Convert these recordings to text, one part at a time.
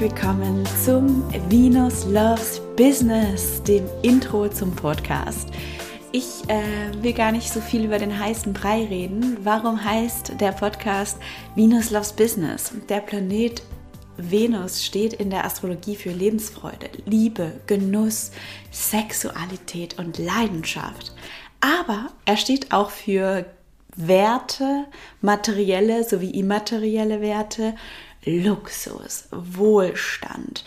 willkommen zum Venus Loves Business, dem Intro zum Podcast. Ich äh, will gar nicht so viel über den heißen Brei reden. Warum heißt der Podcast Venus Loves Business? Der Planet Venus steht in der Astrologie für Lebensfreude, Liebe, Genuss, Sexualität und Leidenschaft. Aber er steht auch für Werte, materielle sowie immaterielle Werte, Luxus, Wohlstand,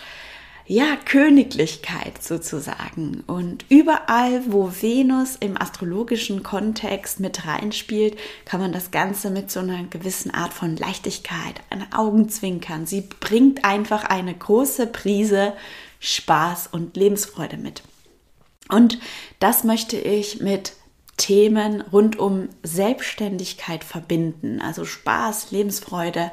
ja, Königlichkeit sozusagen. Und überall, wo Venus im astrologischen Kontext mit reinspielt, kann man das Ganze mit so einer gewissen Art von Leichtigkeit, einem Augenzwinkern. Sie bringt einfach eine große Prise Spaß und Lebensfreude mit. Und das möchte ich mit Themen rund um Selbstständigkeit verbinden, also Spaß, Lebensfreude,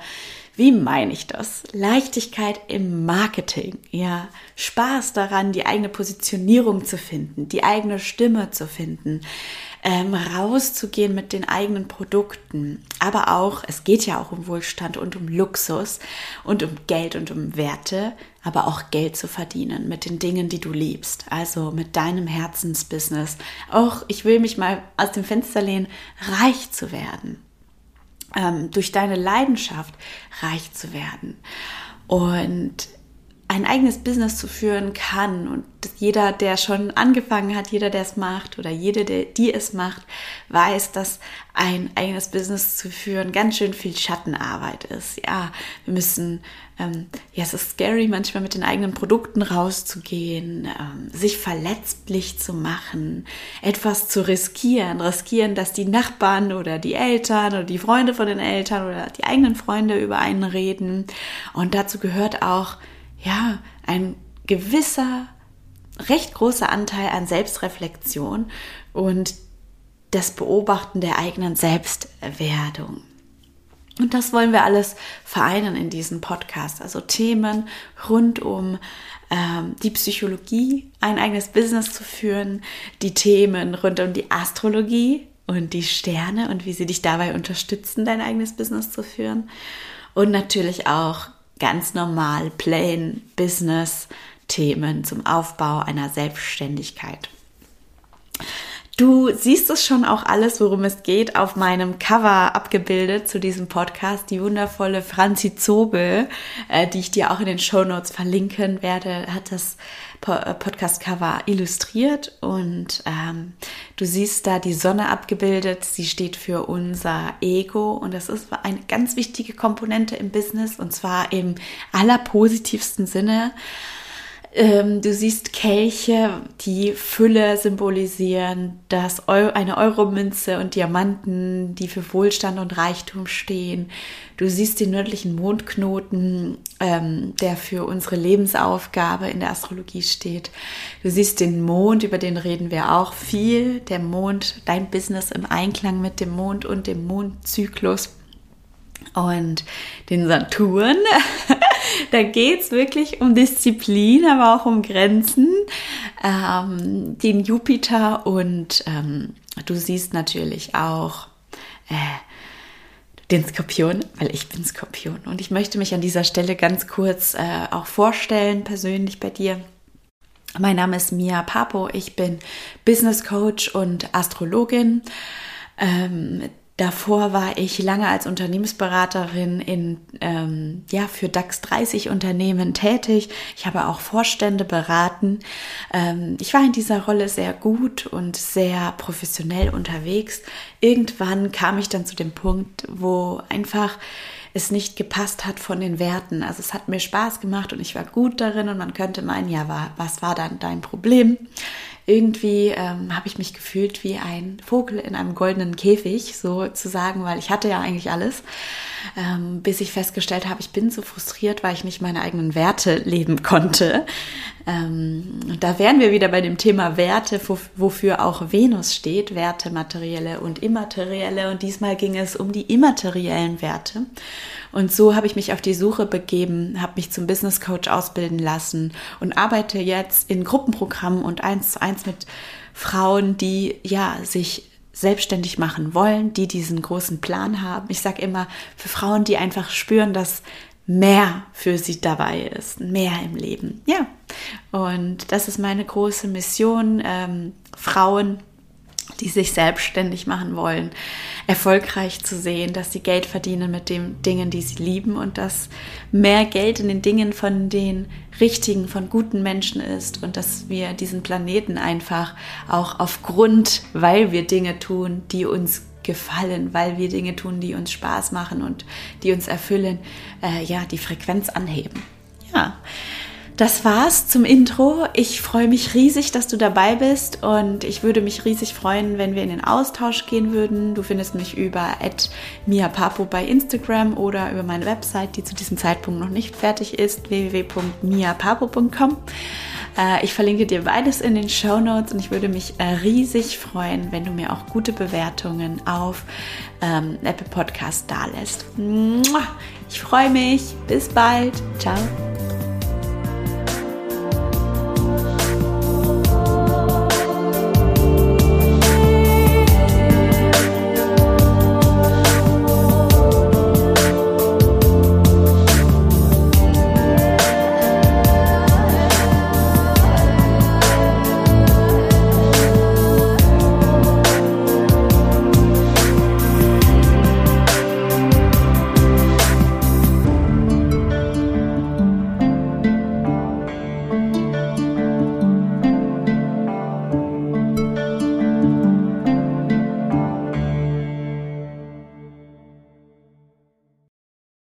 wie meine ich das? Leichtigkeit im Marketing, ja, Spaß daran, die eigene Positionierung zu finden, die eigene Stimme zu finden, ähm, rauszugehen mit den eigenen Produkten. Aber auch, es geht ja auch um Wohlstand und um Luxus und um Geld und um Werte, aber auch Geld zu verdienen mit den Dingen, die du liebst. Also mit deinem Herzensbusiness. Auch, ich will mich mal aus dem Fenster lehnen, reich zu werden ähm, durch deine Leidenschaft reich zu werden. Und ein eigenes Business zu führen kann und jeder, der schon angefangen hat, jeder, der es macht oder jede, der, die es macht, weiß, dass ein eigenes Business zu führen ganz schön viel Schattenarbeit ist. Ja, wir müssen, ähm, ja, es ist scary, manchmal mit den eigenen Produkten rauszugehen, ähm, sich verletzlich zu machen, etwas zu riskieren, riskieren, dass die Nachbarn oder die Eltern oder die Freunde von den Eltern oder die eigenen Freunde über einen reden. Und dazu gehört auch, ja, ein gewisser, recht großer Anteil an Selbstreflexion und das Beobachten der eigenen Selbstwerdung. Und das wollen wir alles vereinen in diesem Podcast. Also Themen rund um ähm, die Psychologie, ein eigenes Business zu führen, die Themen rund um die Astrologie und die Sterne und wie sie dich dabei unterstützen, dein eigenes Business zu führen. Und natürlich auch ganz normal, plain Business Themen zum Aufbau einer Selbstständigkeit. Du siehst es schon auch alles, worum es geht, auf meinem Cover abgebildet zu diesem Podcast. Die wundervolle Franzi Zobel, äh, die ich dir auch in den Show Notes verlinken werde, hat das äh, Podcast-Cover illustriert und ähm, du siehst da die Sonne abgebildet. Sie steht für unser Ego und das ist eine ganz wichtige Komponente im Business und zwar im allerpositivsten Sinne. Ähm, du siehst Kelche, die Fülle symbolisieren, dass Eu eine Euromünze und Diamanten, die für Wohlstand und Reichtum stehen. Du siehst den nördlichen Mondknoten, ähm, der für unsere Lebensaufgabe in der Astrologie steht. Du siehst den Mond, über den reden wir auch viel. Der Mond, dein Business im Einklang mit dem Mond und dem Mondzyklus und den Saturn. da geht es wirklich um Disziplin, aber auch um Grenzen. Ähm, den Jupiter und ähm, du siehst natürlich auch äh, den Skorpion, weil ich bin Skorpion. Und ich möchte mich an dieser Stelle ganz kurz äh, auch vorstellen, persönlich bei dir. Mein Name ist Mia Papo, ich bin Business Coach und Astrologin. Ähm, Davor war ich lange als Unternehmensberaterin in, ähm, ja, für DAX 30 Unternehmen tätig. Ich habe auch Vorstände beraten. Ähm, ich war in dieser Rolle sehr gut und sehr professionell unterwegs. Irgendwann kam ich dann zu dem Punkt, wo einfach es nicht gepasst hat von den Werten. Also es hat mir Spaß gemacht und ich war gut darin und man könnte meinen, ja, was war dann dein Problem? Irgendwie ähm, habe ich mich gefühlt wie ein Vogel in einem goldenen Käfig, sozusagen, weil ich hatte ja eigentlich alles, ähm, bis ich festgestellt habe, ich bin so frustriert, weil ich nicht meine eigenen Werte leben konnte. Ähm, und da wären wir wieder bei dem Thema Werte, wofür auch Venus steht, Werte, materielle und immaterielle. Und diesmal ging es um die immateriellen Werte. Und so habe ich mich auf die Suche begeben, habe mich zum Business Coach ausbilden lassen und arbeite jetzt in Gruppenprogrammen und eins zu eins mit Frauen, die ja sich selbstständig machen wollen, die diesen großen Plan haben. Ich sage immer, für Frauen, die einfach spüren, dass mehr für sie dabei ist, mehr im Leben. Ja, und das ist meine große Mission, ähm, Frauen die sich selbstständig machen wollen, erfolgreich zu sehen, dass sie Geld verdienen mit den Dingen, die sie lieben und dass mehr Geld in den Dingen von den richtigen, von guten Menschen ist und dass wir diesen Planeten einfach auch aufgrund, weil wir Dinge tun, die uns gefallen, weil wir Dinge tun, die uns Spaß machen und die uns erfüllen, äh, ja, die Frequenz anheben. Ja. Das war's zum Intro. Ich freue mich riesig, dass du dabei bist und ich würde mich riesig freuen, wenn wir in den Austausch gehen würden. Du findest mich über @miapapo bei Instagram oder über meine Website, die zu diesem Zeitpunkt noch nicht fertig ist, www.miapapo.com. Äh, ich verlinke dir beides in den Show Notes und ich würde mich äh, riesig freuen, wenn du mir auch gute Bewertungen auf ähm, Apple Podcast da lässt. Ich freue mich. Bis bald. Ciao.